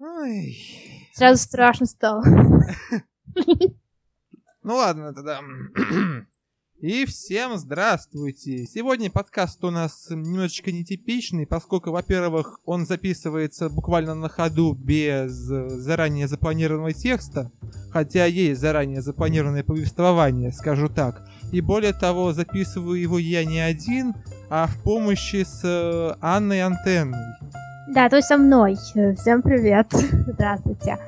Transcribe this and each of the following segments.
Ой. Сразу страшно стало. Ну ладно тогда. И всем здравствуйте! Сегодня подкаст у нас немножечко нетипичный, поскольку, во-первых, он записывается буквально на ходу без заранее запланированного текста, хотя есть заранее запланированное повествование, скажу так. И более того, записываю его я не один, а в помощи с э, Анной Антенной. Да, то есть со мной. Всем привет. Здравствуйте.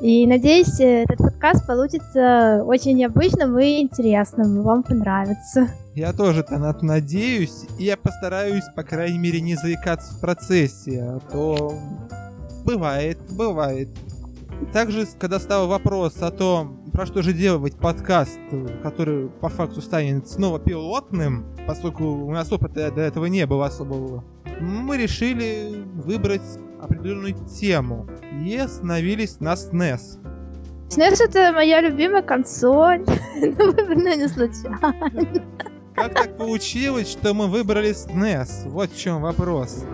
И надеюсь, этот подкаст получится очень необычным и интересным. Вам понравится. Я тоже на это надеюсь, и я постараюсь, по крайней мере, не заикаться в процессе, а то бывает, бывает. Также, когда стал вопрос о том, про что же делать подкаст, который по факту станет снова пилотным, поскольку у нас опыта до этого не было особого, мы решили выбрать определенную тему и остановились на SNES. SNES это моя любимая консоль, но выбрана не случайно. Как так получилось, что мы выбрали SNES? Вот в чем вопрос.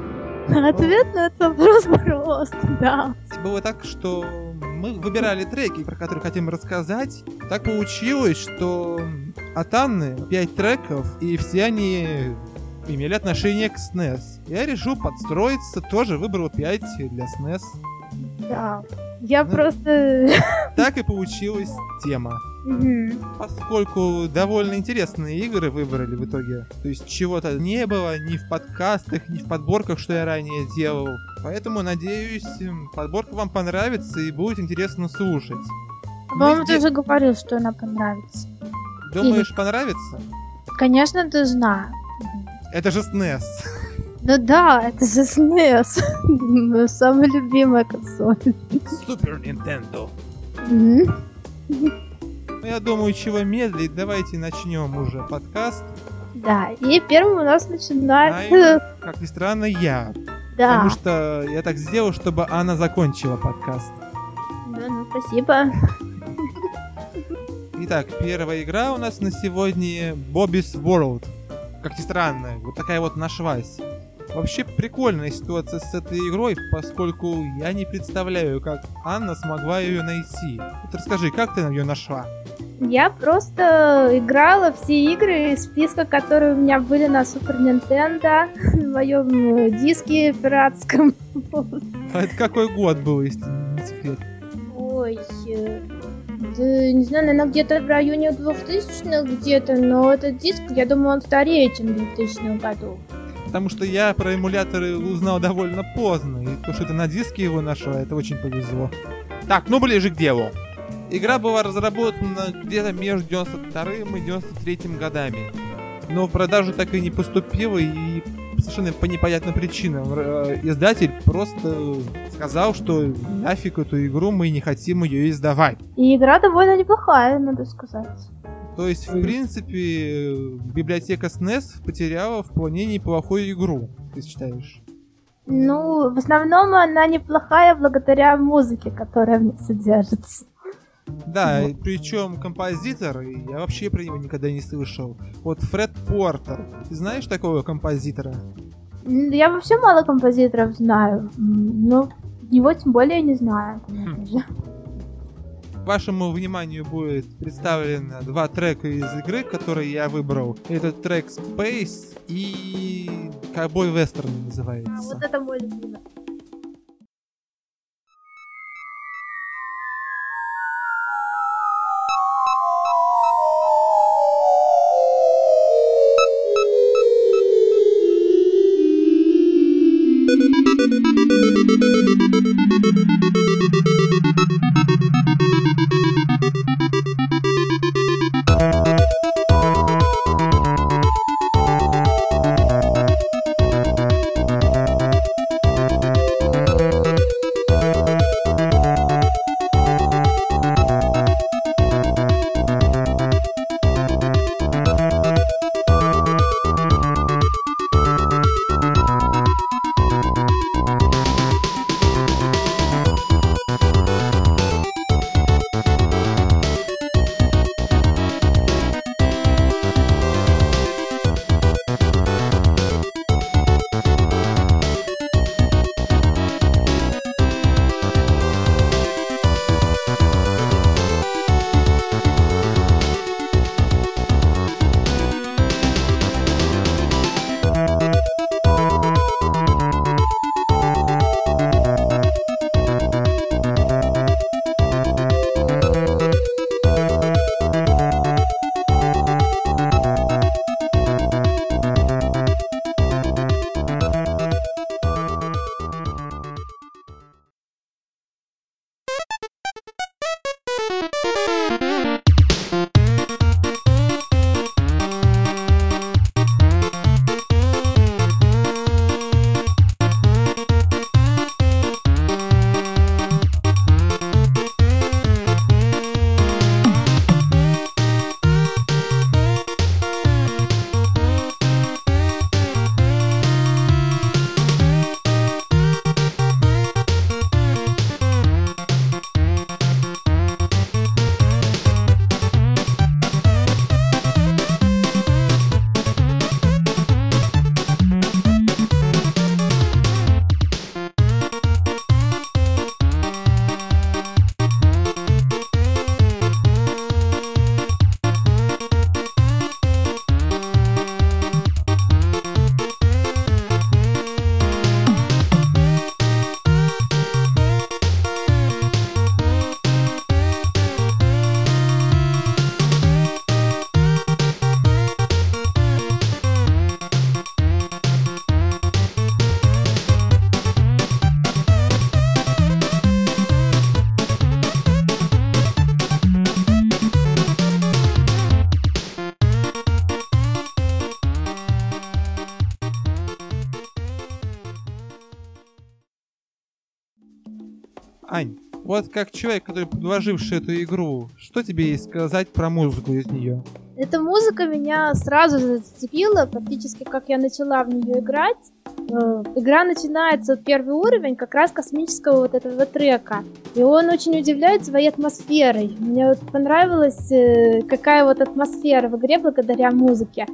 Ответ на этот вопрос прост, да. Было так, что мы выбирали треки, про которые хотим рассказать. Так получилось, что от Анны 5 треков, и все они имели отношение к SNES. Я решил подстроиться, тоже выбрал 5 для SNES. Да. Я ну, просто... Так и получилась тема. Поскольку довольно интересные игры выбрали в итоге. То есть чего-то не было ни в подкастах, ни в подборках, что я ранее делал. Поэтому, надеюсь, подборка вам понравится и будет интересно слушать. По-моему, ты уже говорил, что она понравится. Думаешь, Или... понравится? Конечно, ты знаю. Это же SNES. Ну да, это же SNES. Самая любимая консоль. Супер Nintendo. Я думаю, чего медлить, давайте начнем уже подкаст. Да, и первым у нас начинается... А, как ни странно, я. Да. Потому что я так сделал, чтобы она закончила подкаст. Да, ну спасибо. Итак, первая игра у нас на сегодня Bobby's World как ни странно, вот такая вот нашлась. Вообще прикольная ситуация с этой игрой, поскольку я не представляю, как Анна смогла ее найти. Вот расскажи, как ты ее нашла? Я просто играла все игры из списка, которые у меня были на Супер Нинтендо, в моем э, диске пиратском. А это какой год был, если не секрет? Ой, э, да, не знаю, наверное, где-то в районе 2000-х где-то, но этот диск, я думаю, он старее, чем в 2000 году. Потому что я про эмуляторы узнал довольно поздно, и то, что ты на диске его нашел, это очень повезло. Так, ну ближе к делу. Игра была разработана где-то между 92 и 93 годами, но в продажу так и не поступила, и совершенно по непонятным причинам. Э, издатель просто сказал, что нафиг эту игру мы не хотим ее издавать. И игра довольно неплохая, надо сказать. То есть, в принципе, библиотека SNES потеряла вполне неплохую игру, ты считаешь? Ну, в основном она неплохая благодаря музыке, которая в ней содержится. Да, вот. причем композитор, я вообще про него никогда не слышал. Вот Фред Портер. Ты знаешь такого композитора? Я вообще мало композиторов знаю, но его тем более не знаю, конечно же. Вашему вниманию будет представлено два трека из игры, которые я выбрал. Это трек Space и Cowboy Western называется. А, вот это мой любимый. Вот как человек, который предложивший эту игру, что тебе есть сказать про музыку из нее? Эта музыка меня сразу зацепила, практически как я начала в нее играть. Э, игра начинается, первый уровень, как раз космического вот этого трека. И он очень удивляет своей атмосферой. Мне вот понравилась, э, какая вот атмосфера в игре благодаря музыке.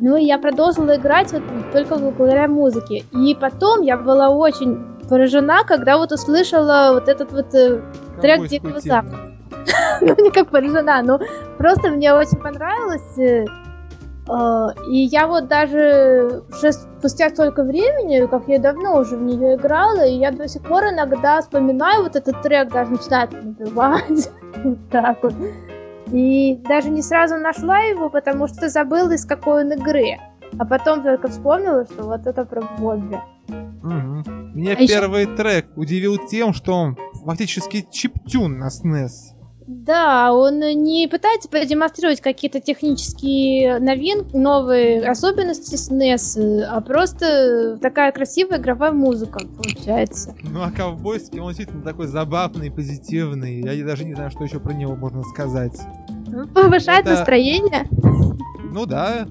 Ну и я продолжила играть вот только благодаря музыке. И потом я была очень поражена, когда вот услышала вот этот вот э, трек Дикого Запада. ну, не как поражена, но просто мне очень понравилось. Э, э, и я вот даже уже спустя столько времени, как я давно уже в нее играла, и я до сих пор иногда вспоминаю вот этот трек, даже начинает напевать. вот так вот. И даже не сразу нашла его, потому что забыла, из какой он игры. А потом только вспомнила, что вот это про Бобби. Угу. Меня а первый еще... трек удивил тем, что он фактически чиптюн на SNES. Да, он не пытается продемонстрировать какие-то технические новинки, новые особенности SNES, а просто такая красивая игровая музыка получается. Ну а ковбойский, он действительно такой забавный, позитивный. Я даже не знаю, что еще про него можно сказать. Повышает Это... настроение. Ну да.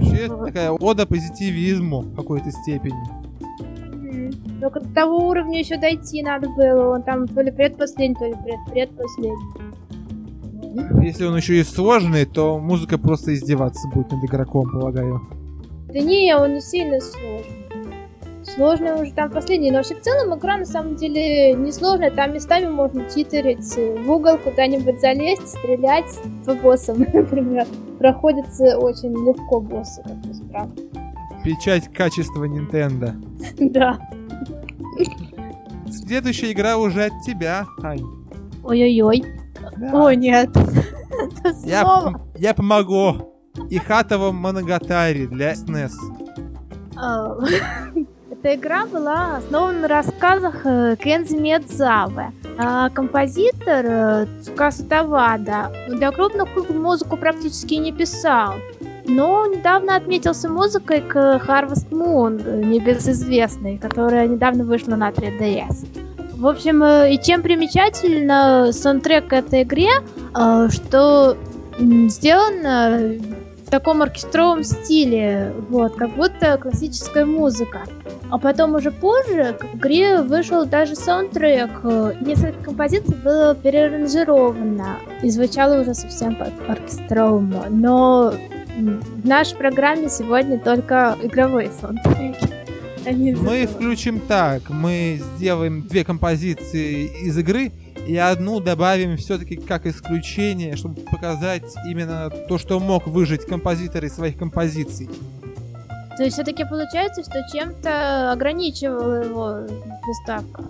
Вообще такая ода позитивизму в какой-то степени. Только до того уровня еще дойти надо было. Он там то ли предпоследний, то ли пред предпоследний. Если он еще и сложный, то музыка просто издеваться будет над игроком, полагаю. Да не, он не сильно сложный. Сложный уже там последний, но вообще в целом игра на самом деле не сложная, там местами можно читерить, в угол куда-нибудь залезть, стрелять по боссам, например. Проходится очень легко боссы, как ни странно. Печать качества Nintendo. Да. Следующая игра уже от тебя, Ань. Ой-ой-ой. Да. О, нет. Я, я помогу. Ихатова Моногатари для SNES. Эта игра была основана на рассказах э, Кензи Медзавы. А композитор э, Цукаса Тавада для крупных музыку практически не писал. Но недавно отметился музыкой к Harvest Moon, небезызвестной, которая недавно вышла на 3DS. В общем, э, и чем примечательно саундтрек к этой игре, что сделан в таком оркестровом стиле, вот, как будто классическая музыка. А потом уже позже к игре вышел даже саундтрек. Несколько композиций было переаранжировано и звучало уже совсем по-оркестровому. Но в нашей программе сегодня только игровые саундтреки. Мы включим так, мы сделаем две композиции из игры и одну добавим все-таки как исключение, чтобы показать именно то, что мог выжить композитор из своих композиций. То есть все-таки получается, что чем-то ограничивала его приставка.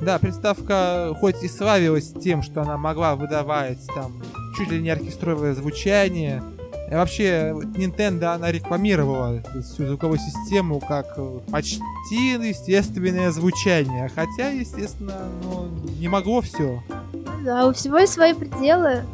Да, приставка хоть и славилась тем, что она могла выдавать там чуть ли не оркестровое звучание, вообще, Nintendo, она рекламировала всю звуковую систему как почти естественное звучание. Хотя, естественно, ну, не могло все. Да, у всего есть свои пределы.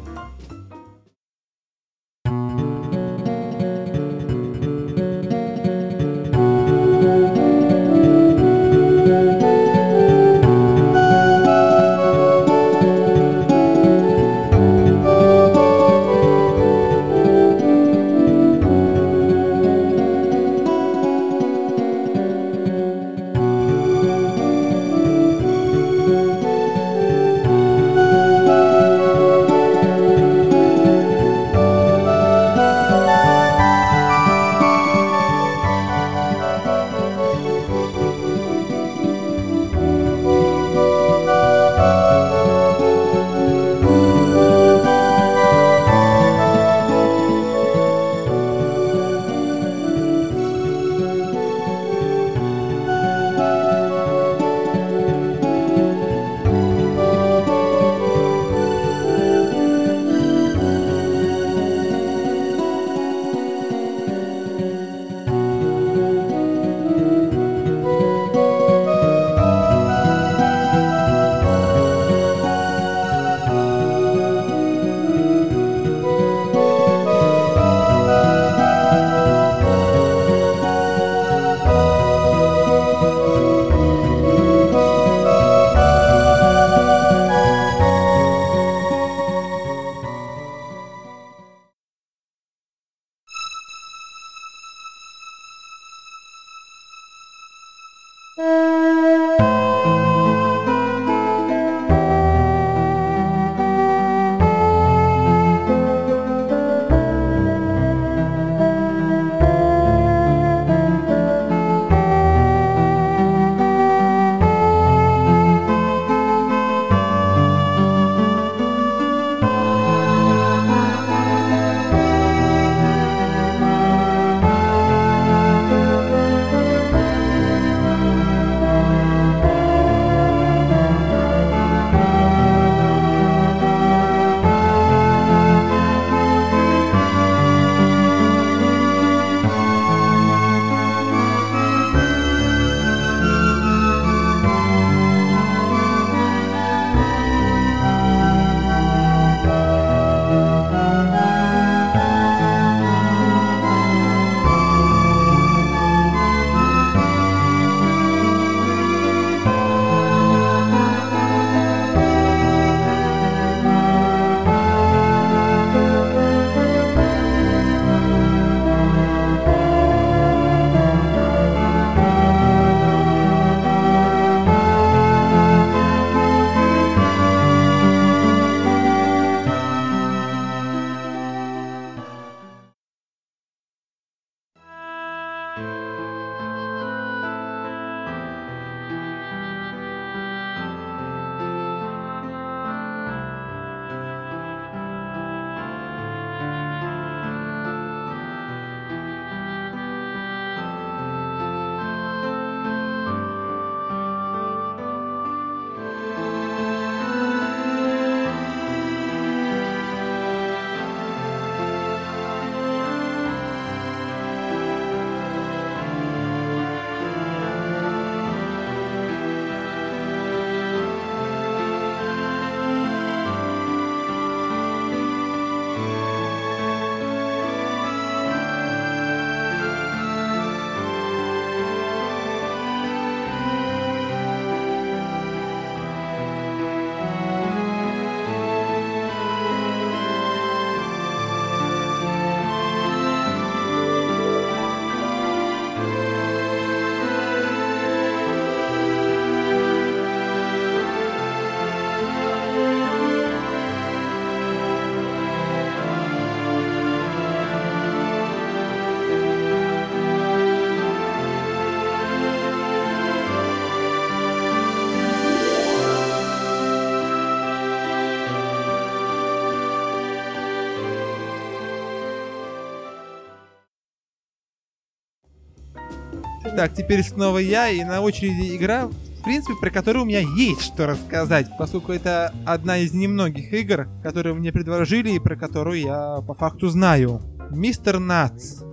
Очередь. Так, теперь снова я, и на очереди игра, в принципе, про которую у меня есть что рассказать, поскольку это одна из немногих игр, которые мне предложили и про которую я по факту знаю. Мистер Натс.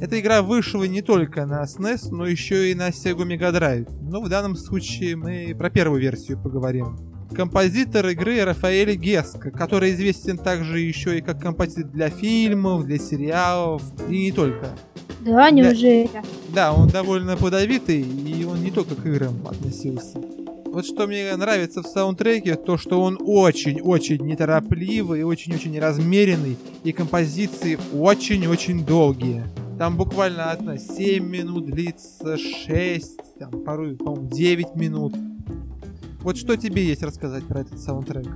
Эта игра вышла не только на SNES, но еще и на Sega Mega Drive. Но в данном случае мы про первую версию поговорим. Композитор игры Рафаэль Геско, который известен также еще и как композитор для фильмов, для сериалов и не только. Да, неужели? Да, он довольно плодовитый, и он не только к играм относился. Вот что мне нравится в саундтреке, то что он очень-очень неторопливый, очень-очень размеренный, и композиции очень-очень долгие. Там буквально одна 7 минут длится, 6, там порой, по-моему, 9 минут. Вот что тебе есть рассказать про этот саундтрек?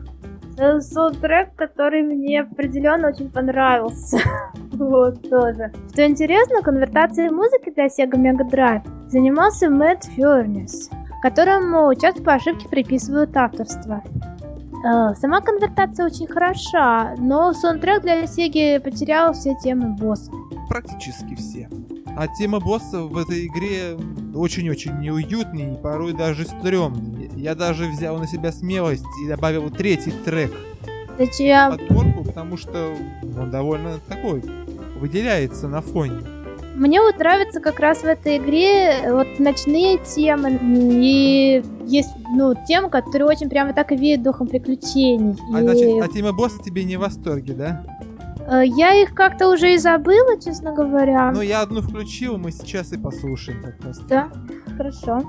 Это саундтрек, который мне определенно очень понравился. вот, тоже. Что интересно, конвертацией музыки для Sega Mega Drive занимался Мэтт Фернис, которому часто по ошибке приписывают авторство. Э, сама конвертация очень хороша, но саундтрек для Сеги потерял все темы босса. Практически все. А тема босса в этой игре очень-очень неуютный и порой даже стрёмный. Я даже взял на себя смелость и добавил третий трек Зачем? подборку, потому что он довольно такой, выделяется на фоне. Мне вот нравится как раз в этой игре вот ночные темы и есть ну темы, которые очень прямо так и веют духом приключений. А, И, значит, а тема босса тебе не в восторге, да? Э, Я их как-то уже и забыла, честно говоря. Ну, я одну включил, мы сейчас и послушаем как раз. Да, хорошо.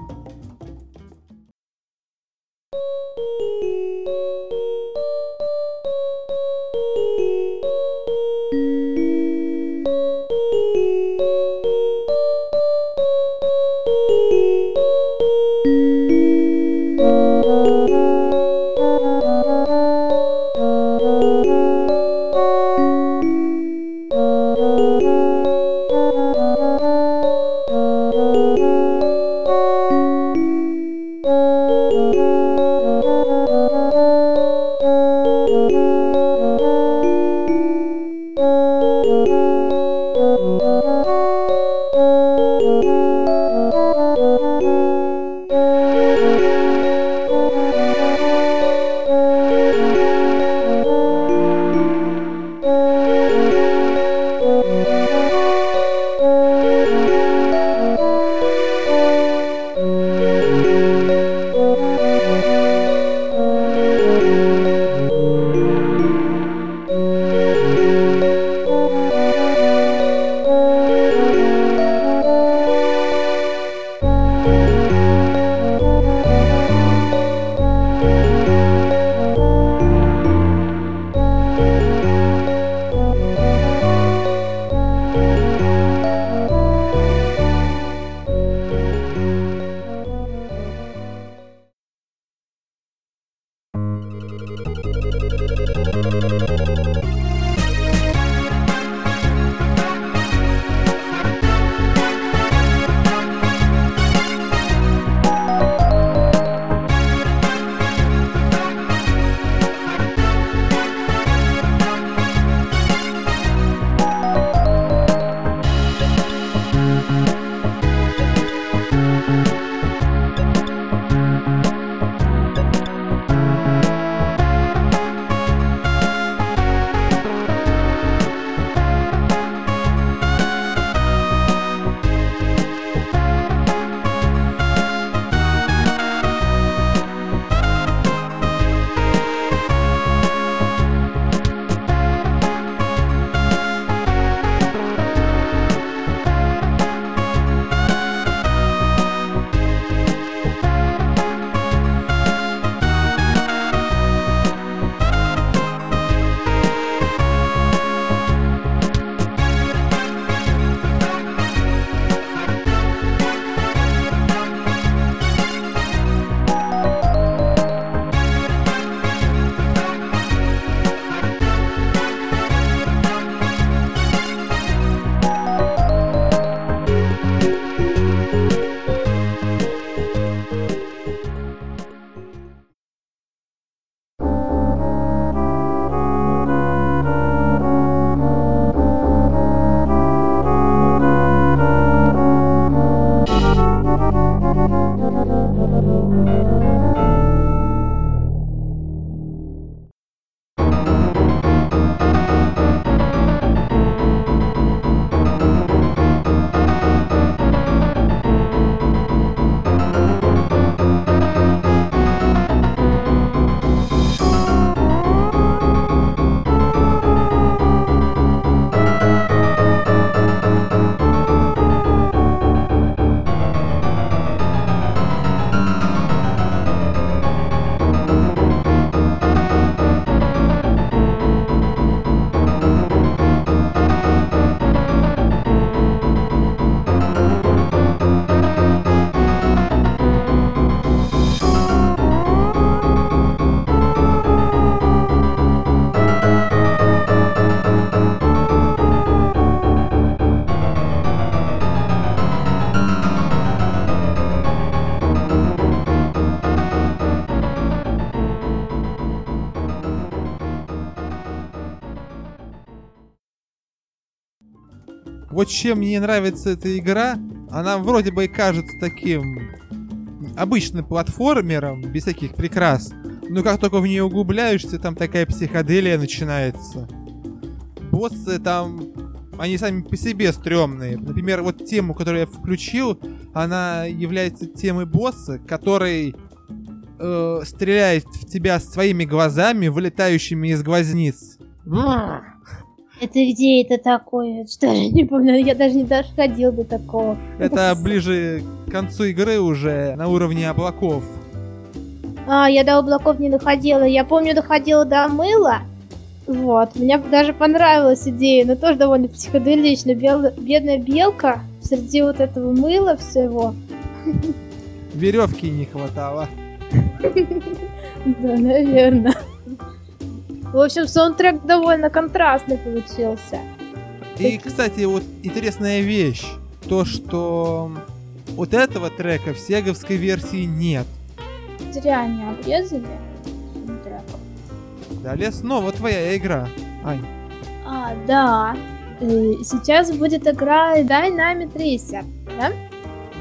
Вот чем мне нравится эта игра, она вроде бы и кажется таким обычным платформером, без всяких прикрас. Но как только в нее углубляешься, там такая психоделия начинается. Боссы там, они сами по себе стрёмные. Например, вот тему, которую я включил, она является темой босса, который э, стреляет в тебя своими глазами, вылетающими из глазниц. Это где это такое? Что я не помню, я даже не доходил до такого. Это ближе к концу игры уже на уровне облаков. А, я до облаков не доходила. Я помню, доходила до мыла. Вот, мне даже понравилась идея, но тоже довольно психоделично. Бел... Бедная белка среди вот этого мыла всего. Веревки не хватало. Да, наверное. В общем, саундтрек довольно контрастный получился. И, кстати, вот интересная вещь. То, что вот этого трека в сеговской версии нет. Зря они обрезали саундтрек. Далее снова твоя игра, Ань. А, да. Э, Сейчас будет игра Dynamic Racer, да?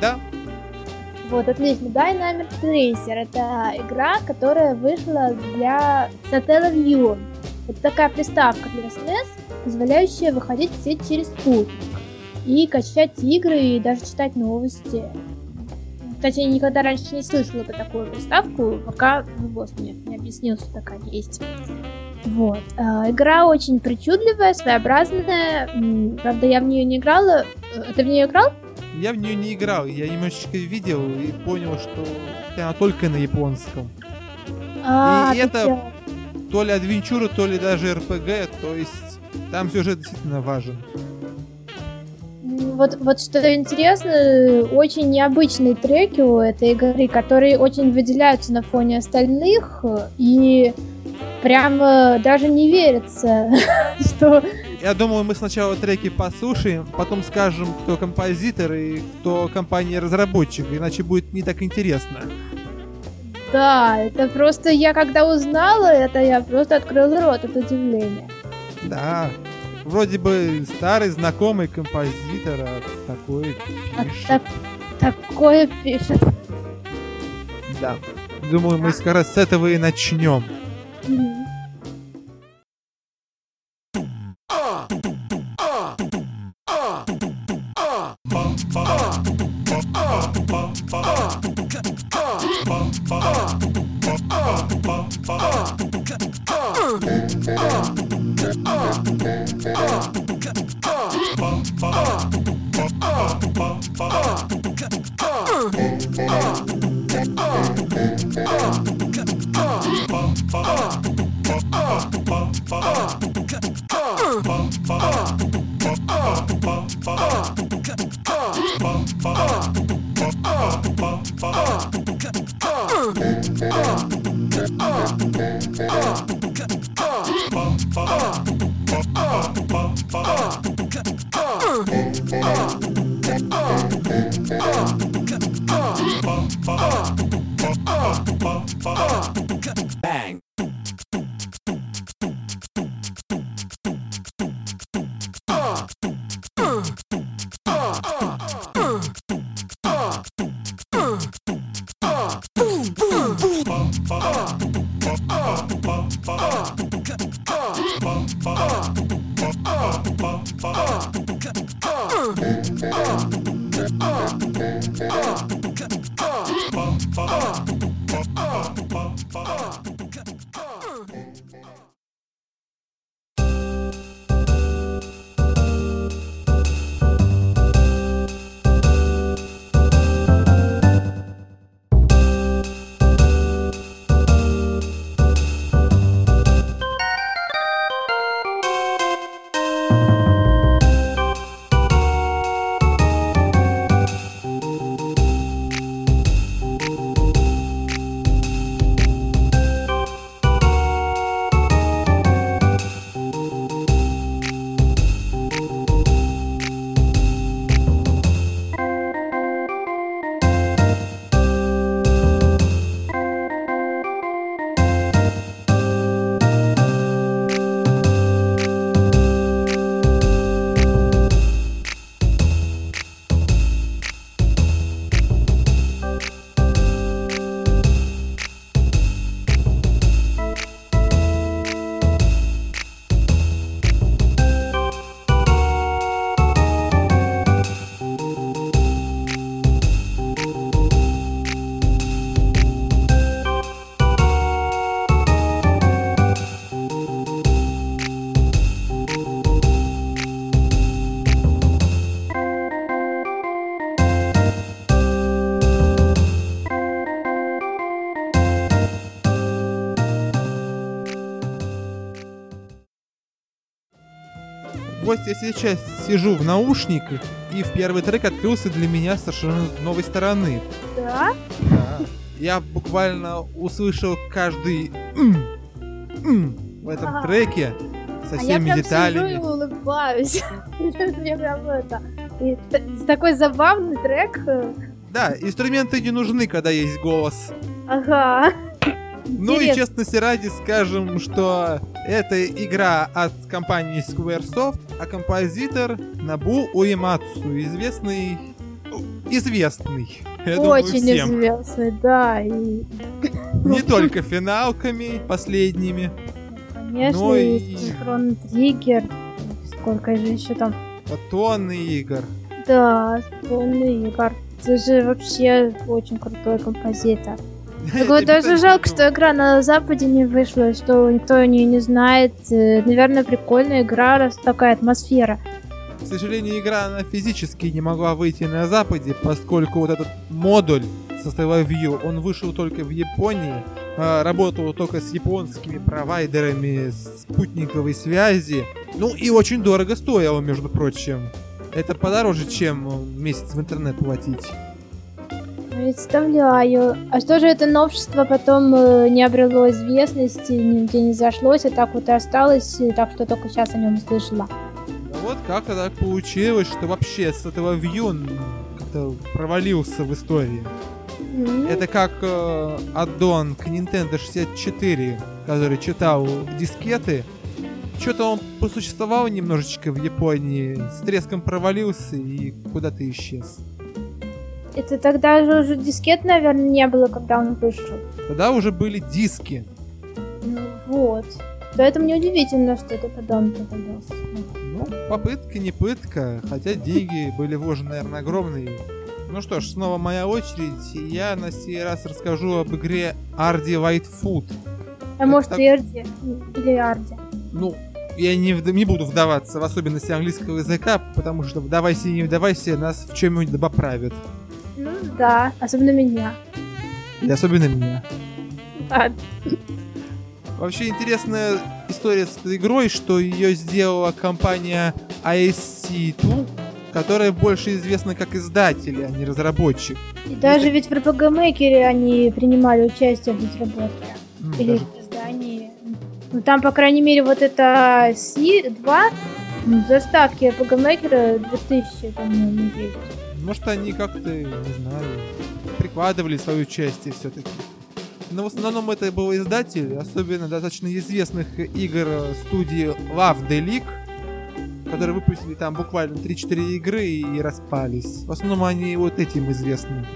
Да, Вот, отлично. Dynamic Racer — это игра, которая вышла для Satellaview. Это такая приставка для SNES, позволяющая выходить в сеть через спутник и качать игры и даже читать новости. Кстати, я никогда раньше не слышала про такую приставку, пока ну, босс мне не объяснил, что такая есть. Вот. А, игра очень причудливая, своеобразная. Правда, я в нее не играла. Э, Ты в нее играл? Я в нее не играл, я немножечко видел и понял, что она только на японском. А, И это- чё? То ли адвенчура, то ли даже РПГ, то есть там сюжет действительно важен. Вот, вот что интересно, очень необычные треки у этой игры, которые очень выделяются на фоне остальных, и прямо даже не верится, что... Я думаю, мы сначала треки послушаем, потом скажем, кто композитор и кто компания-разработчик, иначе будет не так интересно. Да, это просто я когда узнала это, я просто открыла рот от удивления. Да, вроде бы старый знакомый композитор, а такой А пишет. так, такое пишет. Да. Думаю, мы как раз с этого и начнем. Мгм. Сейчас сижу в наушниках, и в первый трек открылся для меня совершенно с новой стороны. Да? Да. Я буквально услышал каждый «м», «м» в этом Ага. треке со А я всеми прям сижу и деталями. улыбаюсь. Мне прям это... и Такой забавный трек. Да, инструменты не нужны, когда есть голос. Ага. Ну и честности ради скажем, что это игра от компании Squaresoft, а композитор Набу Уэмацу, известный... Известный. Я думаю, Очень всем. известный, да. И, Не только финалками последними, конечно, Ну и- и Хрон Триггер. Сколько же еще там? тонны игр. Да, полный Игорь. Это же вообще очень крутой композитор. Так вот, даже жалко, что игра на Западе не вышла, что никто о нее не знает. Э, Наверное, прикольная игра, раз такая атмосфера. К сожалению, игра она физически не могла выйти на Западе, поскольку вот этот модуль со View, он вышел только в Японии, а, работал только с японскими провайдерами спутниковой связи, ну и очень дорого стоило, между прочим. Это подороже, чем э, месяц в интернет платить. Представляю. А что же это новшество потом э, не обрело известности, нигде не зашлось, а так вот и осталось, так что только сейчас о нем услышала. Вот как-то так получилось, что вообще с этого он как-то провалился в истории. М, Это как э, аддон к Nintendo 64, который читал дискеты. Что-то он посуществовал немножечко в Японии, с треском провалился и куда-то исчез. Это тогда же уже дискет, наверное, не было, когда он вышел. Тогда уже были диски. Ну вот. Поэтому неудивительно, что это подон попадался. Ну, попытка не пытка, хотя деньги были вложены, наверное, огромные. Ну что ж, снова моя очередь, и я на сей раз расскажу об игре Арди Whitefoot. А может, так- Эрди или Арди. Ну, я не, не буду вдаваться в особенности английского языка, потому что вдавайся и не вдавайся, нас в чем-нибудь да поправят. Ну да, особенно меня. И особенно меня. Ладно. Вообще интересная история с этой игрой, что ее сделала компания ISC2, которая больше известна как издатель, а не разработчик. И даже ведь в RPG Maker они принимали участие в разработке. М, Или даже- в издании. Ну там, по крайней мере, вот это C2 в заставке RPG Maker 2000, по-моему, есть. Может, они как-то, не знаю, прикладывали свою участие все-таки. Но в основном это был издатель, особенно достаточно известных игр студии Love the League, которые выпустили там буквально 3-4 игры и распались. В основном они вот этим известны.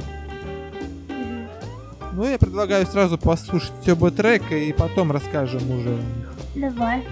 Ну, я предлагаю сразу послушать оба трека и потом расскажем уже о них. Давай.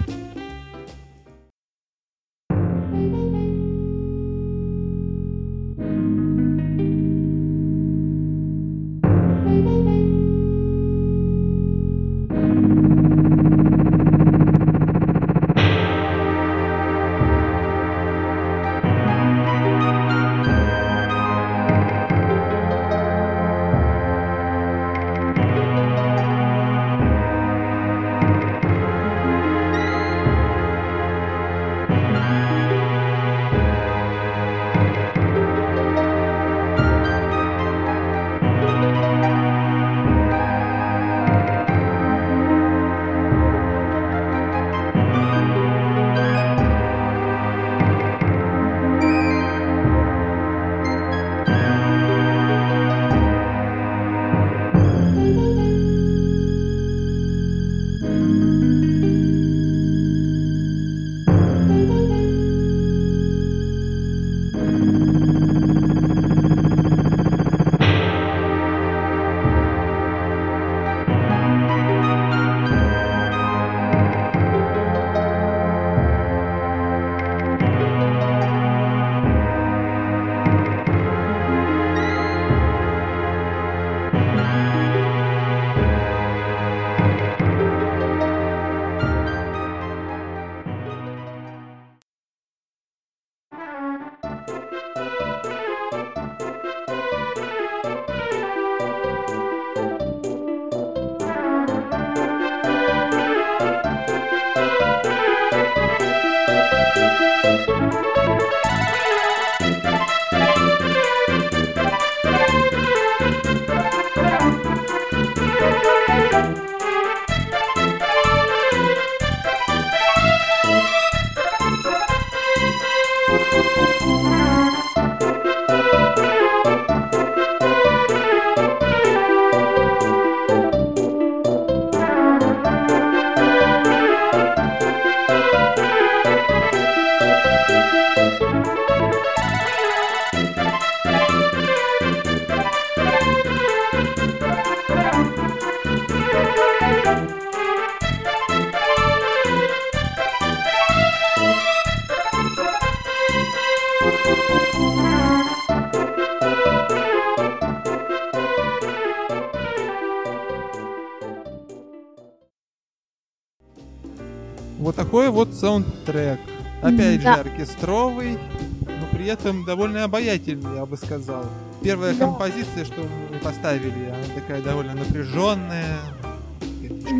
Саундтрек. Опять Да. же, оркестровый, но при этом довольно обаятельный, я бы сказал. Первая Да. композиция, что мы поставили, она такая довольно напряженная.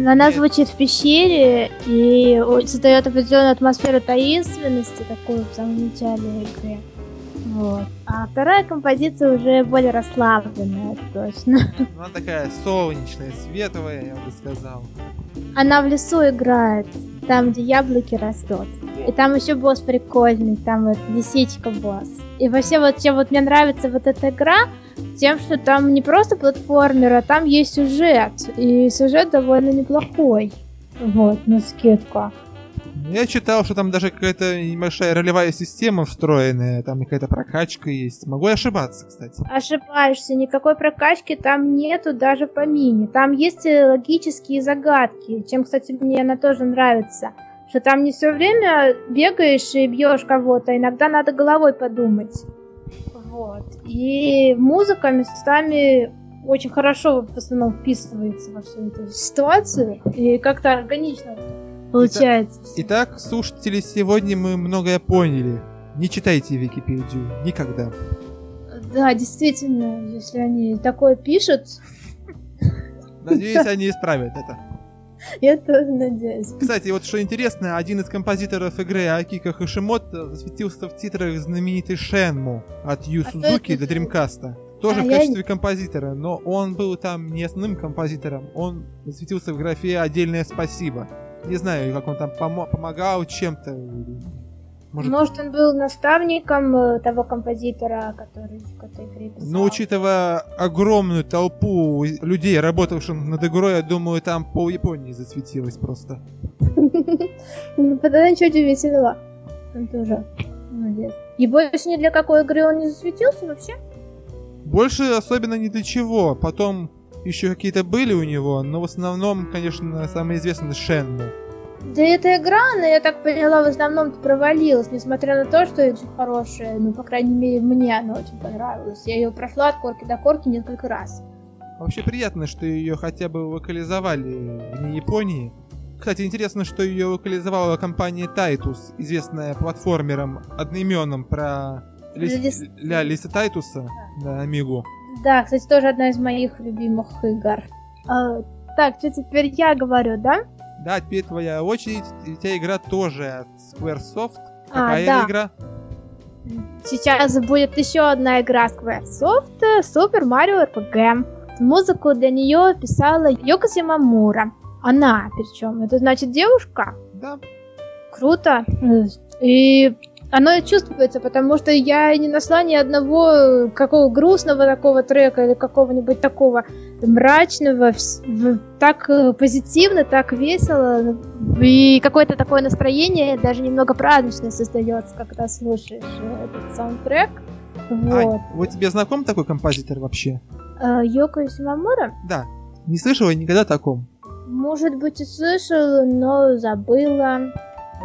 Она звучит в пещере и создает определенную атмосферу таинственности, такую в самом начале игры. Вот. А вторая композиция уже более расслабленная, точно. Она такая солнечная, светлая, я бы сказал. Она в лесу играет, там, где яблоки растут. И там еще босс прикольный, там вот лисичка босс. И вообще вот чем вот мне нравится вот эта игра, тем, что там не просто платформер, а там есть сюжет. И сюжет довольно неплохой. Вот, на скидку. Я читал, что там даже какая-то небольшая ролевая система встроенная, там какая-то прокачка есть. Могу и ошибаться, кстати. Ошибаешься, никакой прокачки там нету даже в помине. Там есть э, логические загадки, чем, кстати, мне она тоже нравится. Что там не все время бегаешь и бьешь кого-то, а иногда надо головой подумать. Вот. И музыка местами очень хорошо в основном вписывается во всю эту ситуацию. И как-то органично получается. Итак, слушатели, сегодня мы многое поняли. Не читайте Википедию. Никогда. Да, действительно, если они такое пишут, Надеюсь, они исправят это. я тоже надеюсь. Кстати, вот что интересно, один из композиторов игры Акика Хашимото засветился в титрах знаменитой Шенму от Ю А Сузуки для Dreamcast. Тоже А в я качестве композитора, но он был там не основным композитором, он засветился в графе «Отдельное спасибо». Не знаю, как он там помо- помогал чем-то. Может, Может, он был наставником э, того композитора, который в этой игре писал. Но учитывая огромную толпу людей, работавших над игрой, я думаю, там пол Японии засветилось просто. Ну, Тогда ничего удивительного. Он тоже молодец. И больше ни для какой игры он не засветился вообще? Больше особенно ни для чего. Потом еще какие-то были у него, но в основном, конечно, самый известный Шенму. Да эта игра, она, я так поняла, в основном провалилась, несмотря на то, что очень хорошая, ну, по крайней мере, мне она очень понравилась. Я ее прошла от корки до корки несколько раз. Вообще приятно, что ее хотя бы локализовали вне Японии. Кстати, интересно, что ее локализовала компания Titus, известная платформером одноименным про Лис... Лис- Ля Лиса Тайтуса на Амигу. Да, кстати, тоже одна из моих любимых игр. А, так, что теперь я говорю, да? Да, теперь твоя очередь. У тебя игра тоже от Squaresoft. А, Какая да. игра? Сейчас будет еще одна игра Squaresoft э, Super Mario RPG. Музыку для нее писала Йоко Симамура. Она, причем, это значит девушка. Да. Круто. Э, И оно чувствуется, потому что я не нашла ни одного э, какого грустного такого трека или какого-нибудь такого мрачного, так э, позитивно, так весело. И какое-то такое настроение, даже немного праздничное создается, когда слушаешь э, этот саундтрек. Вот. Ань, вот тебе знаком такой композитор вообще? Йоко Симамура, Да. Не слышала никогда о таком. может быть, и слышала, но забыла.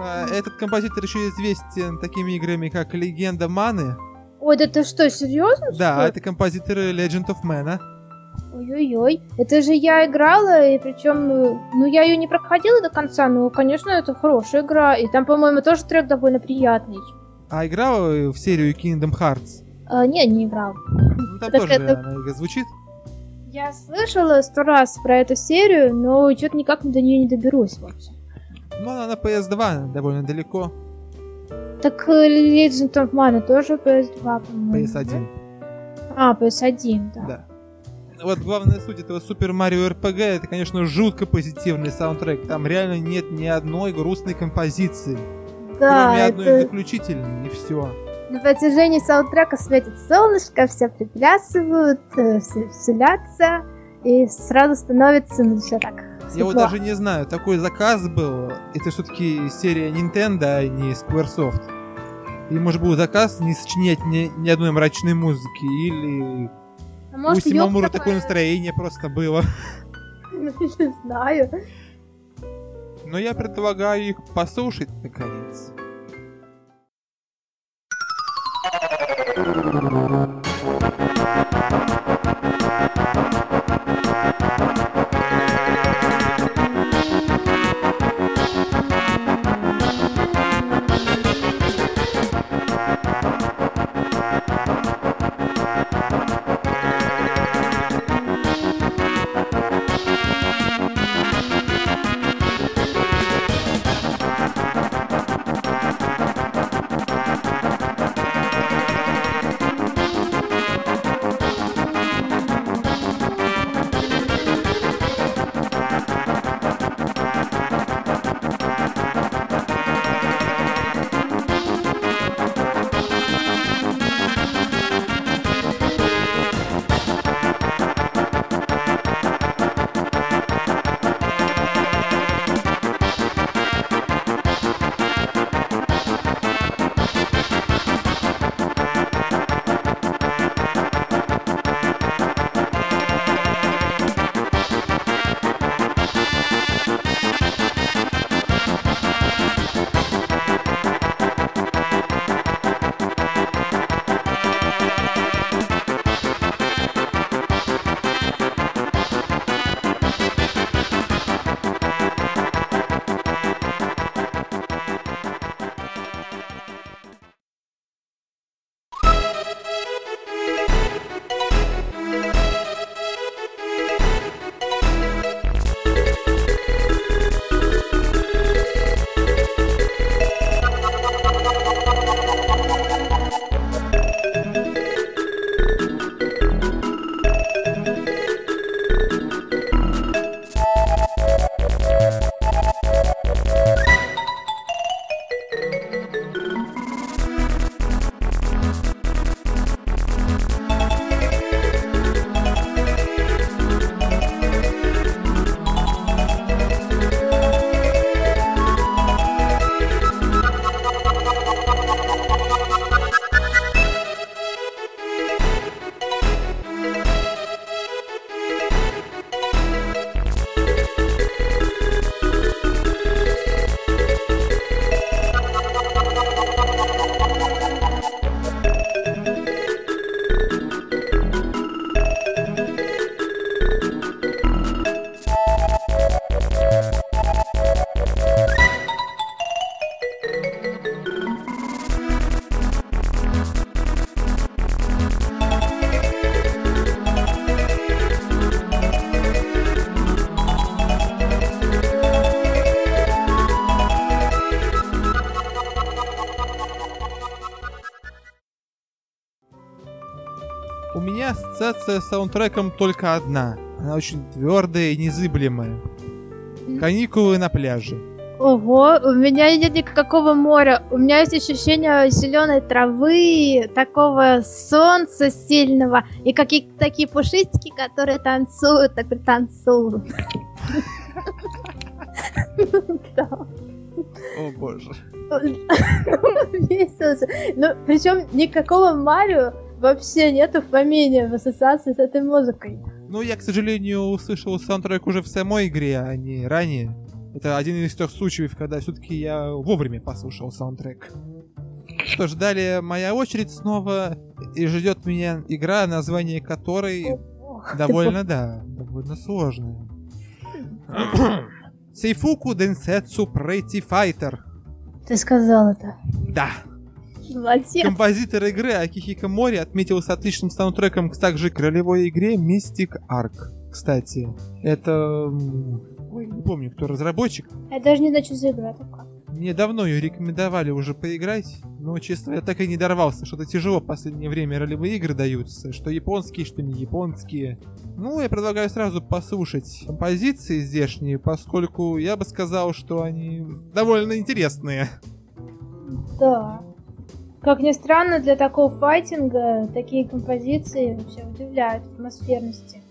А, Этот композитор еще известен такими играми, как Легенда Маны. Ой, да ты что, серьезно? Да, что это композитор Legend of Mana. Ой-ой-ой, это же я играла, и причем, э, ну я ее не проходила до конца, но, конечно, это хорошая игра, и там, по-моему, тоже трек довольно приятный. А играла в серию Kingdom Hearts? А, не, не играл. Ну, там Так тоже это- она звучит. Я слышала сто раз про эту серию, но что-то никак до нее не доберусь вообще. Ну, она на PS2 довольно далеко. Так э, Legend of Mana тоже PS2, по-моему. PS1, А, PS1, да. да. Вот главная суть этого Super Mario RPG это, конечно, жутко позитивный саундтрек. Там реально нет ни одной грустной композиции. Да, кроме одной это заключительной, и все. на протяжении саундтрека светит солнышко, все приплясывают, э, все веселятся, и сразу становится, ну, все так Я вот светло. даже не знаю, такой заказ был. Это все-таки серия Nintendo, а не Squaresoft. И может был заказ не сочинять ни, ни одной мрачной музыки, или А у может, Симамуры ёпта такое настроение просто было. ну, Не знаю. Но я предлагаю их послушать, наконец. меня ассоциация с саундтреком только одна. Она очень твердая и незыблемая. Каникулы на пляже. Ого, у меня нет никакого моря. У меня есть ощущение зеленой травы, такого солнца сильного и какие-то такие пушистики, которые танцуют, так танцуют. О боже. Ну, причем никакого Марио вообще нету в помине в ассоциации с этой музыкой. Ну, я, к сожалению, услышал саундтрек уже в самой игре, а не ранее. Это один из тех случаев, когда все-таки я вовремя послушал саундтрек. Что ж, далее моя очередь снова, и ждет меня игра, название которой Ох, довольно, да, довольно сложная. Сейфуку Денсетсу Прейти Файтер. Ты сказал это. Да. Молодец. Композитор игры Акихика Мори отметился отличным саундтреком к также к ролевой игре Mystic Ark. Кстати, это... Ой, не помню, кто разработчик. Я даже не знаю, что за игра такая. Мне давно ее рекомендовали уже поиграть, но, честно, я так и не дорвался. Что-то тяжело в последнее время ролевые игры даются, что японские, что не японские. Ну, я предлагаю сразу послушать композиции здешние, поскольку я бы сказал, что они довольно интересные. Да. Как ни странно, для такого файтинга такие композиции вообще удивляют атмосферности.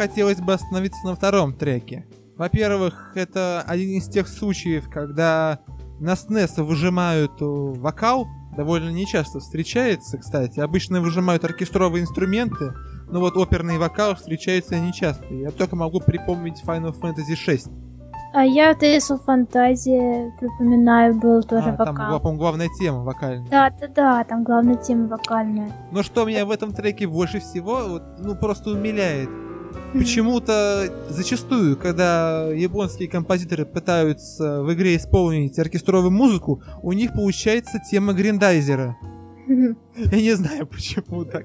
Хотелось бы остановиться на втором треке. Во-первых, это один из тех случаев, когда на SNES выжимают э, вокал, довольно нечасто встречается, кстати. Обычно выжимают оркестровые инструменты, но вот оперный вокал встречается нечасто. Я только могу припомнить Final Fantasy VI. А я Тейсл Фантазия, припоминаю, был тоже А, там, вокал. по-моему, главная тема вокальная. Да, да, да, там главная тема вокальная. Но что меня в этом треке больше всего, вот, ну, просто умиляет. Почему-то зачастую, когда японские композиторы пытаются в игре исполнить оркестровую музыку, у них получается тема Гриндайзера. Я не знаю, почему так.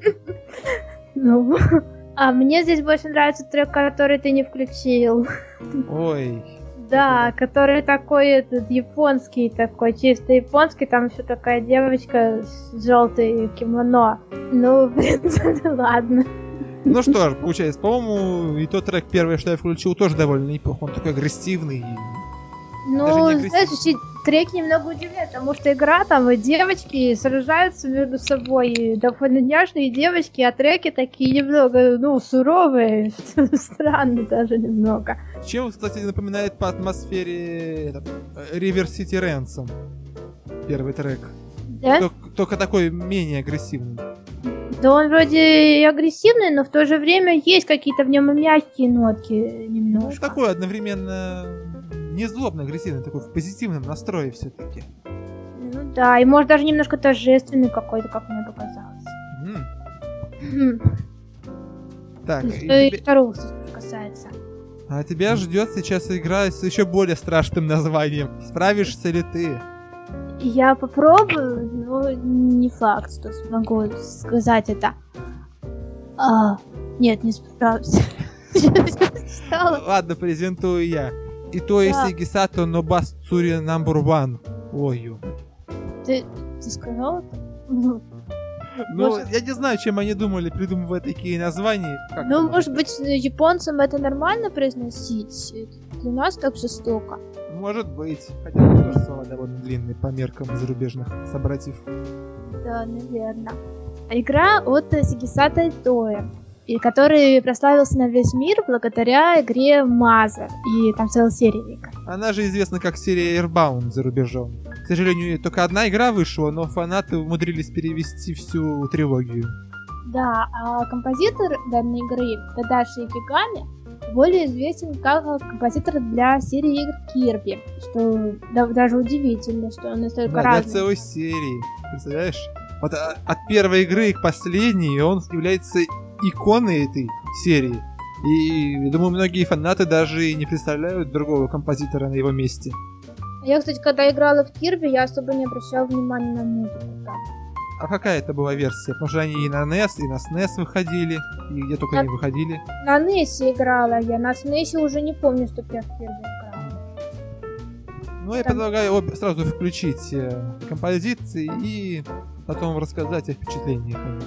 Ну, а мне здесь больше нравится трек, который ты не включил. Ой. Да, который такой этот японский, такой чисто японский, там еще такая девочка с желтой кимоно. Ну, в принципе, ладно. Ну что ж, получается, по-моему, и тот трек первый, что я включил, тоже довольно неплох. Он такой агрессивный. Ну, знаешь, треки немного удивляют, потому что игра там и девочки сражаются между собой, и довольно няшные девочки, а треки такие немного, ну, суровые, странно даже немного. Чем, кстати, напоминает по атмосфере этот, э, River City Ransom. Первый трек. Да? Только, только такой менее агрессивный. Да он вроде и агрессивный, но в то же время есть какие-то в нем и мягкие нотки Ну, немножко. такой одновременно не злобно агрессивный, такой в позитивном настрое все-таки. Ну да, и может даже немножко торжественный какой-то, как мне показалось. Хм, Так, и Что и тебе- второго кстати, касается. а тебя ждет сейчас игра с еще более страшным названием. Справишься ли ты? Я попробую, но не факт, что смогу сказать это. А, нет, не справлюсь. Ладно, презентую я. И то есть. Гисато Нобас Цури Number One. Ой. Ты, ты сказал это? Ну, Может- я не знаю, чем они думали, придумывая такие названия. Как Ну, может быть, японцам это нормально произносить? Для нас так жестоко. Может быть. Хотя тоже слова довольно длинные по меркам зарубежных собратьев. Да, наверное. Игра от Сигисата Итоэ, и который прославился на весь мир благодаря игре Мазер. И там целая серия игр. Она же известна как серия Airbound за рубежом. К сожалению, только одна игра вышла, но фанаты умудрились перевести всю трилогию. Да, а композитор данной игры Тадаши Икигами более известен как композитор для серии игр Кирби, что да- даже удивительно, что он настолько Да, для разный. целой серии. Представляешь? Вот а- от первой игры к последней он является иконой этой серии. И, думаю, многие фанаты даже и не представляют другого композитора на его месте. Я, кстати, когда играла в Кирби, я особо не обращала внимания на музыку. там. А какая это была версия? Потому что они и на NES, и на SNES выходили, и где только не выходили. На NES играла я, на SNES уже не помню, что я в Кирби играла. Ну, я Там- предлагаю обе- сразу включить э, композиции и потом рассказать о впечатлениях. о них.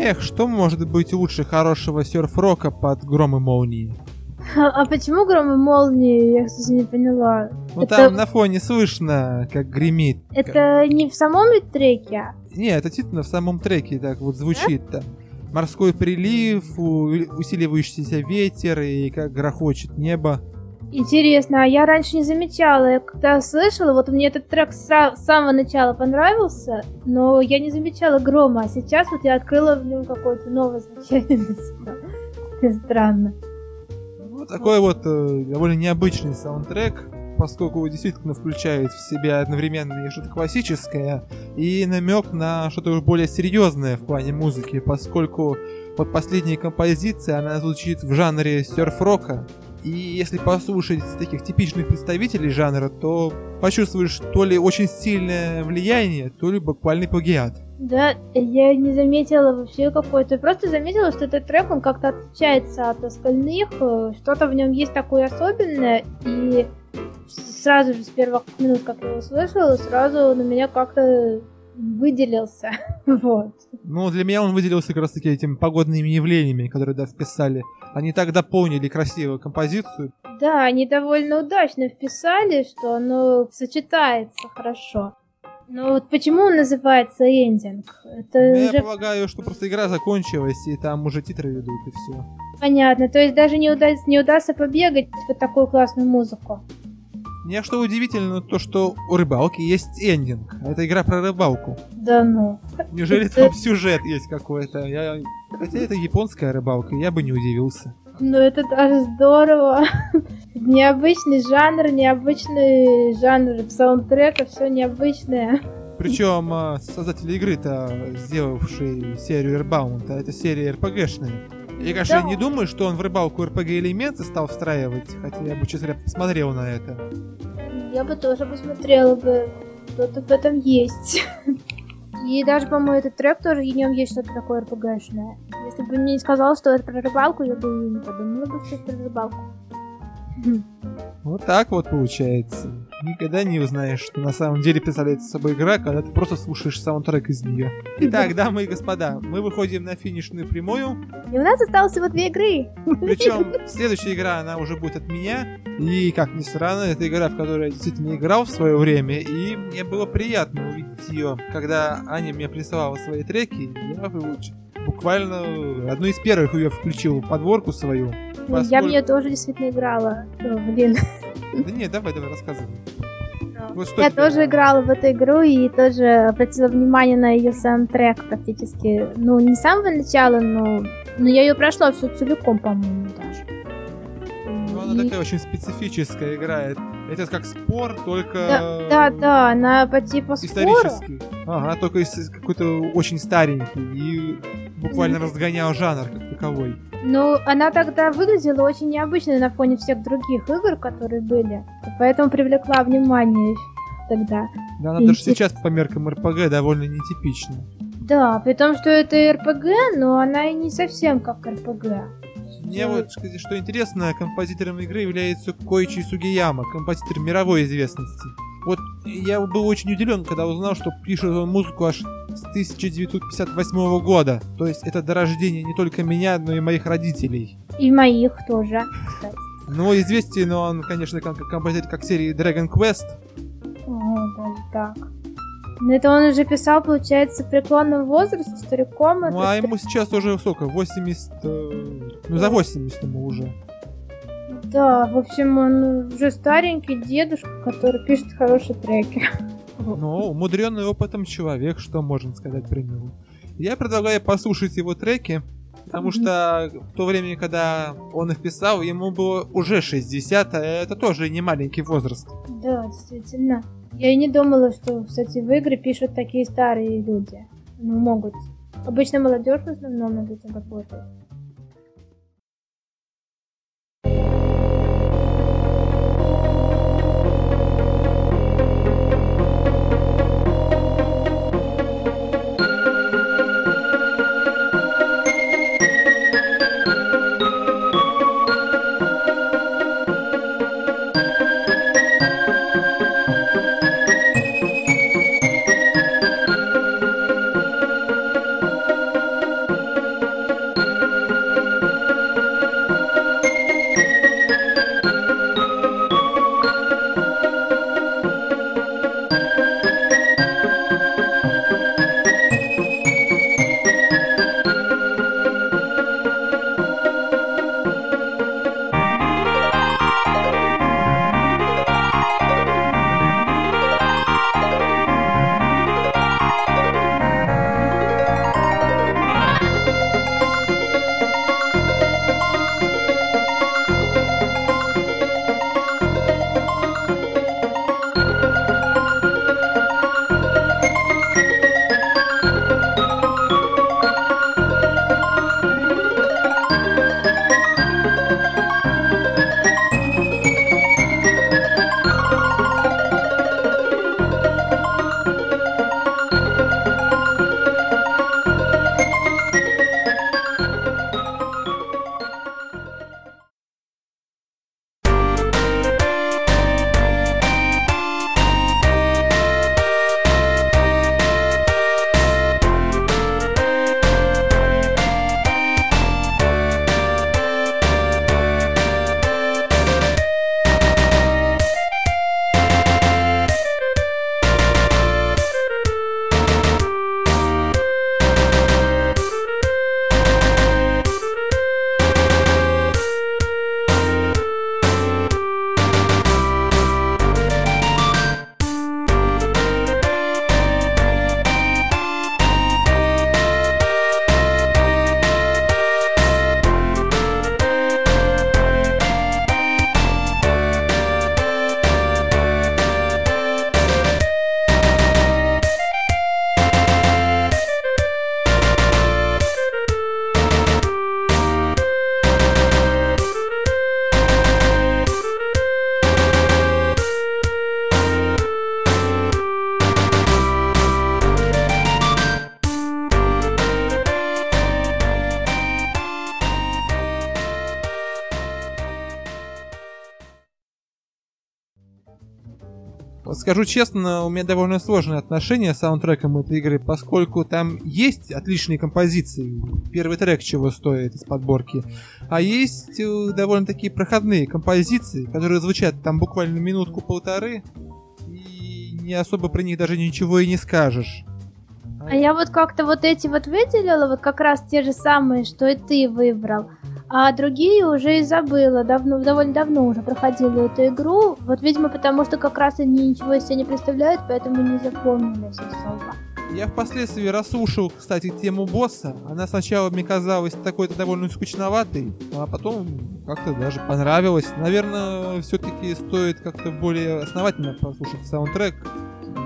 Эх, что может быть лучше хорошего серф-рока под гром и молнии? А, а почему гром и молнии? Я, кстати, не поняла. Ну Это- там на фоне слышно, как гремит. Это не в самом треке? Не, это действительно в самом треке так вот звучит там. Морской прилив, усиливающийся ветер и как грохочет небо. Интересно, а я раньше не замечала. Я когда слышала, вот мне этот трек с самого начала понравился, но я не замечала грома, а сейчас вот я открыла в нем какое-то новое значение для себя. Странно. Вот такой вот э, довольно необычный саундтрек, поскольку действительно включает в себя одновременно и что-то классическое, и намек на что-то уж более серьезное в плане музыки, поскольку вот последняя композиция, она звучит в жанре серф-рока, и если послушать таких типичных представителей жанра, то почувствуешь то ли очень сильное влияние, то ли буквальный плагиат. Да, я не заметила вообще какой-то. Просто заметила, что этот трек, он как-то отличается от остальных. э, Что-то в нем есть такое особенное. И сразу же с первых минут, как я его слышала, сразу на меня как-то выделился. Вот. Ну, для меня он выделился как раз таки этими погодными явлениями, которые да, вписали. Они так дополнили красивую композицию. Да, они довольно удачно вписали, что оно сочетается хорошо. Но вот почему он называется эндинг? Это Ну, Я уже полагаю, что просто игра закончилась, и там уже титры ведут, и все. понятно. То есть даже не, уда- не удастся побегать под такую классную музыку. Мне что удивительно, то что у рыбалки есть эндинг. Это игра про рыбалку. Да ну. Неужели там сюжет есть какой-то? Я... Хотя это японская рыбалка, я бы не удивился. Ну это даже здорово. Необычный жанр, необычный жанр саундтрека, все необычное. Причем а, создатели игры-то, сделавшие серию Airbound, а это серия РПГшная. Я, конечно, Да. не думаю, что он в рыбалку РПГ-элементы стал встраивать, хотя я бы, честно говоря, посмотрел на это. Я бы тоже посмотрела бы, что-то в этом есть. И даже, по-моему, этот трек тоже, в нем есть что-то такое РПГшное. Если бы мне не сказал, что это про рыбалку, я бы и не подумала бы, что это про рыбалку. Вот так вот получается. Никогда не узнаешь, что на самом деле представляет собой игра, когда ты просто слушаешь саундтрек из нее. Итак, дамы и господа, мы выходим на финишную прямую. И у нас осталось всего две игры. Причем следующая игра, она уже будет от меня. И, как ни странно, это игра, в которую я действительно играл в свое время. И мне было приятно увидеть ее, когда Аня мне присылала свои треки. Я выуч- буквально одну из первых ее включил подборку свою. Я Поскольку- в нее тоже действительно играла. О, блин. Да нет, давай, давай, рассказывай. Вот Я тебе тоже играла в эту игру и тоже обратила внимание на ее саундтрек практически. Ну, не с самого начала, но, но я ее прошла всю целиком, по-моему, даже. Ну, она И- такая очень специфическая игра. Это- как спор, только... Да, да, да, она по типу спора. Исторический. Ага, только какой-то очень старенький. И буквально разгонял жанр как таковой. Ну, она тогда выглядела очень необычно на фоне всех других игр, которые были. Поэтому привлекла внимание тогда. Да, она И даже все- сейчас по меркам РПГ довольно нетипична. Да, при том, что это РПГ, но она и не совсем как РПГ. Мне вот, кстати, что интересно, композитором игры является Коичи Сугияма, композитор мировой известности. Вот я был очень удивлен, когда узнал, что пишет он музыку аж с 1958 года. То есть это до рождения не только меня, но и моих родителей. И моих тоже, кстати. Но известен он, конечно, как композитор как серии Dragon Quest. О, даже так. Но это он уже писал, получается, в преклонном возрасте, стариком. Ну это а ему сейчас уже сколько? 80... э, Ну за 80 ему уже. Да, в общем, он уже старенький дедушка, который пишет хорошие треки. Ну, умудренный опытом человек, что можно сказать про него. Я предлагаю послушать его треки, потому что в то время, когда он их писал, ему было уже 60, а это тоже не маленький возраст. Да, действительно. Я и не думала, что, кстати, в игры пишут такие старые люди. Ну, могут. Обычно молодежь в основном над этим работает. Скажу честно, у меня довольно сложное отношение с саундтреком этой игры, поскольку там есть отличные композиции. Первый трек чего стоит из подборки. А есть э, довольно такие проходные композиции, которые звучат там буквально минутку-полторы. И не особо про них даже ничего и не скажешь. А я вот как-то вот эти вот выделила, вот как раз те же самые, что и ты выбрал. А другие уже и забыла, давно, довольно давно уже проходила эту игру. Вот, видимо, потому что как раз они ничего из себя не представляют, поэтому не запомнились особо. Я впоследствии расслушал, кстати, тему босса. Она сначала мне казалась такой-то довольно скучноватой, а потом как-то даже понравилась. Наверное, все-таки стоит как-то более основательно послушать саундтрек.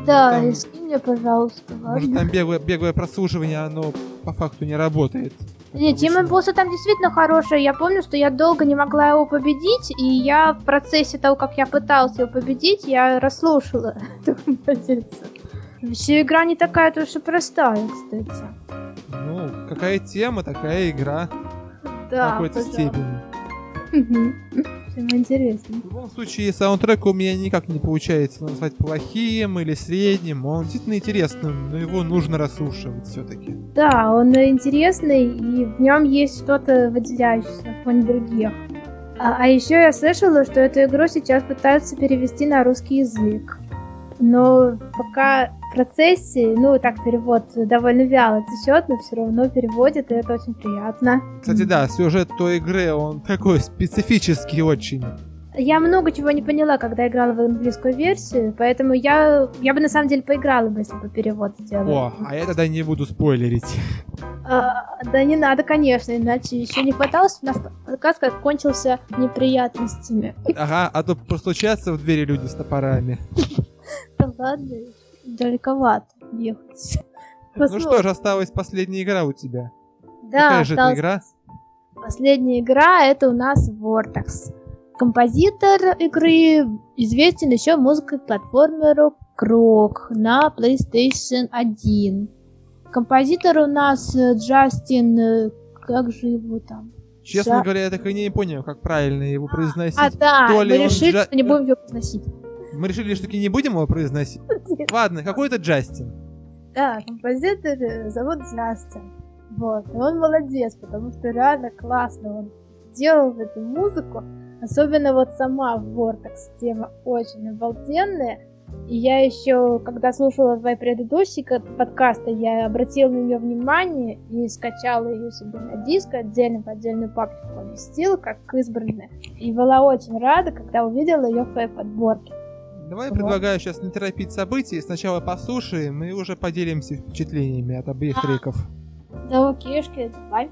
Да, там, и скинь мне, пожалуйста. Ладно? Может, там беглое, беглое прослушивание, оно по факту не работает. Не, тема босса там действительно хорошая. Я помню, что я долго не могла его победить, и я в процессе того, как я пыталась его победить, я расслушала эту композицию. Вообще игра не такая-то уж и простая, кстати. Ну, какая тема, такая игра. Да, в какой-то степени. Всем интересно. В любом случае, саундтрек у меня никак не получается назвать плохим или средним. Он действительно интересным, но его нужно расслушивать все-таки. Да, он интересный, и в нем есть что-то выделяющееся на фоне других. А, а еще я слышала, что эту игру сейчас пытаются перевести на русский язык. Но пока в процессе, ну, так перевод довольно вяло течет, но все равно переводит, и это очень приятно. Кстати, да, сюжет той игры, он такой специфический очень. Я много чего не поняла, когда играла в английскую версию, поэтому я, я бы на самом деле поиграла бы, если бы перевод сделала. О, а я тогда не буду спойлерить. А, да не надо, конечно, иначе еще не хватало, у нас подкаст как кончился неприятностями. Ага, а то постучатся в двери люди с топорами. Да ладно, далековато ехать. Ну что ж, осталась последняя игра у тебя. Да, Какая же это игра? Последняя игра это у нас Vortex. Композитор игры известен еще музыкой платформеру Крок на PlayStation 1. Композитор у нас э, Джастин... Э, как же его там? Честно Джа... говоря, я так и не понял, как правильно его произносить. А, да, То мы решили, Джа... что не будем его произносить. Мы решили, что не будем его произносить. Ладно, какой-то Джастин. Да, композитор э, зовут Джастин. Вот, и он молодец, потому что реально классно он сделал эту музыку. Особенно вот сама Vortex тема очень обалденная. И я еще, когда слушала твои предыдущие подкасты, я обратила на нее внимание и скачала ее себе на диск отдельно, в отдельную папку поместила, как избранная. И была очень рада, когда увидела ее в твоей подборке. Давай вот. предлагаю сейчас не торопить события, сначала послушаем и уже поделимся впечатлениями от обеих а, треков. Да окейшки, давай.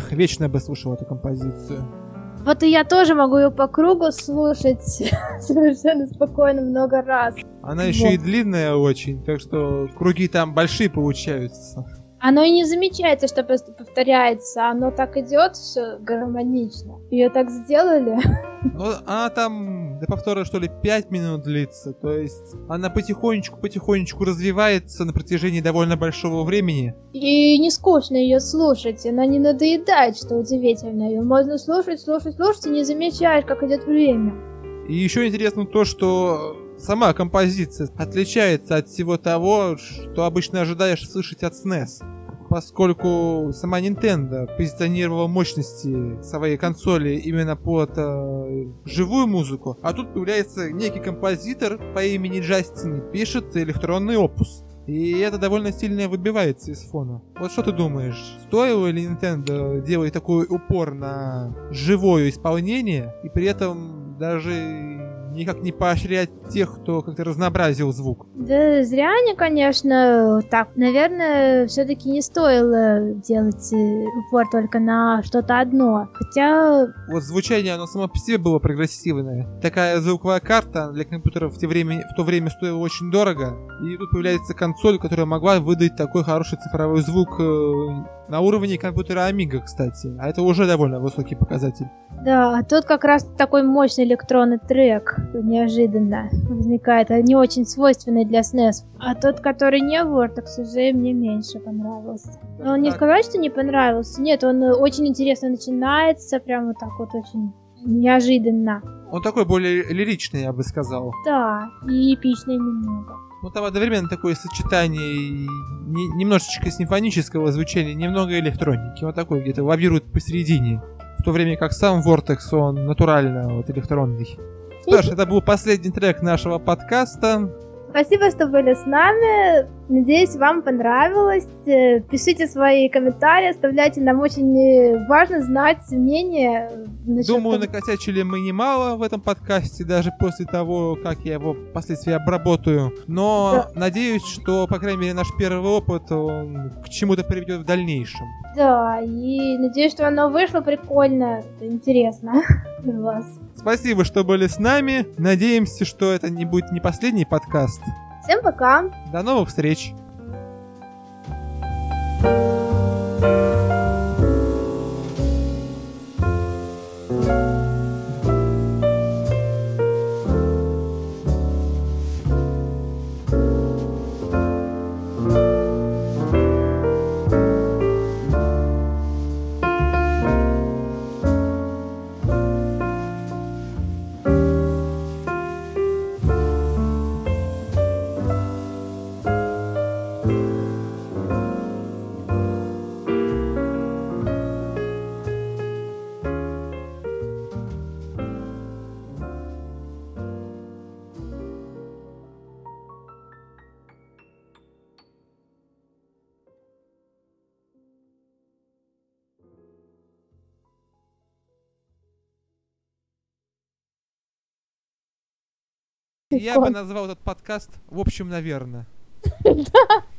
Эх, вечно бы слушал эту композицию. Вот и я тоже могу ее по кругу слушать совершенно спокойно много раз. Она еще Вот. и длинная очень, так что круги там большие получаются. Оно и не замечается, что просто повторяется, оно так идет все гармонично. Ее так сделали. Ну, она там до повтора, что ли, 5 минут длится. То есть она потихонечку-потихонечку развивается на протяжении довольно большого времени. И не скучно ее слушать, она не надоедает, что удивительно. Ее можно слушать, слушать, слушать и не замечаешь, как идет время. И еще интересно то, что сама композиция отличается от всего того, что обычно ожидаешь слышать от SNES. Поскольку сама Nintendo позиционировала мощности своей консоли именно под э, живую музыку, а тут появляется некий композитор по имени Джастин пишет электронный опус. И это довольно сильно выбивается из фона. Вот что ты думаешь, стоило ли Nintendo делать такой упор на живое исполнение и при этом даже никак не поощрять тех, кто как-то разнообразил звук? Да зря они, конечно, так. Наверное, все-таки не стоило делать э, упор только на что-то одно. Хотя, Вот звучание, оно само по себе было прогрессивное. Такая звуковая карта для компьютеров в, те время, в то время стоила очень дорого. И тут появляется консоль, которая могла выдать такой хороший цифровой звук э, на уровне компьютера Amiga, кстати. А это уже довольно высокий показатель. да, а тут как раз такой мощный электронный трек неожиданно возникает, а не очень свойственный для SNES. А тот, который не Vortex, уже мне меньше понравился. Но не Так. сказать, что не понравился. Нет, он очень интересно начинается, прям вот так вот очень неожиданно. Он такой более лиричный, я бы сказал. Да, и эпичный немного. Ну, там одновременно такое сочетание не- немножечко симфонического звучания, немного электроники. Вот такой где-то лавирует посередине. В то время как сам Vortex, он натурально вот электронный. Что ж, это был последний трек нашего подкаста. Спасибо, что были с нами. Надеюсь, вам понравилось. Э, Пишите свои комментарии, оставляйте. Нам очень э, важно знать мнение. насчет Думаю, накосячили мы немало в этом подкасте, даже после того, как я его впоследствии обработаю. Но надеюсь, что, по крайней мере, наш первый опыт он к чему-то приведет в дальнейшем. Да, и надеюсь, что оно вышло прикольно, интересно для вас. Спасибо, что были с нами. Надеемся, что это не будет не последний подкаст. Всем пока! До новых встреч! Я бы назвал этот подкаст «В общем, наверное».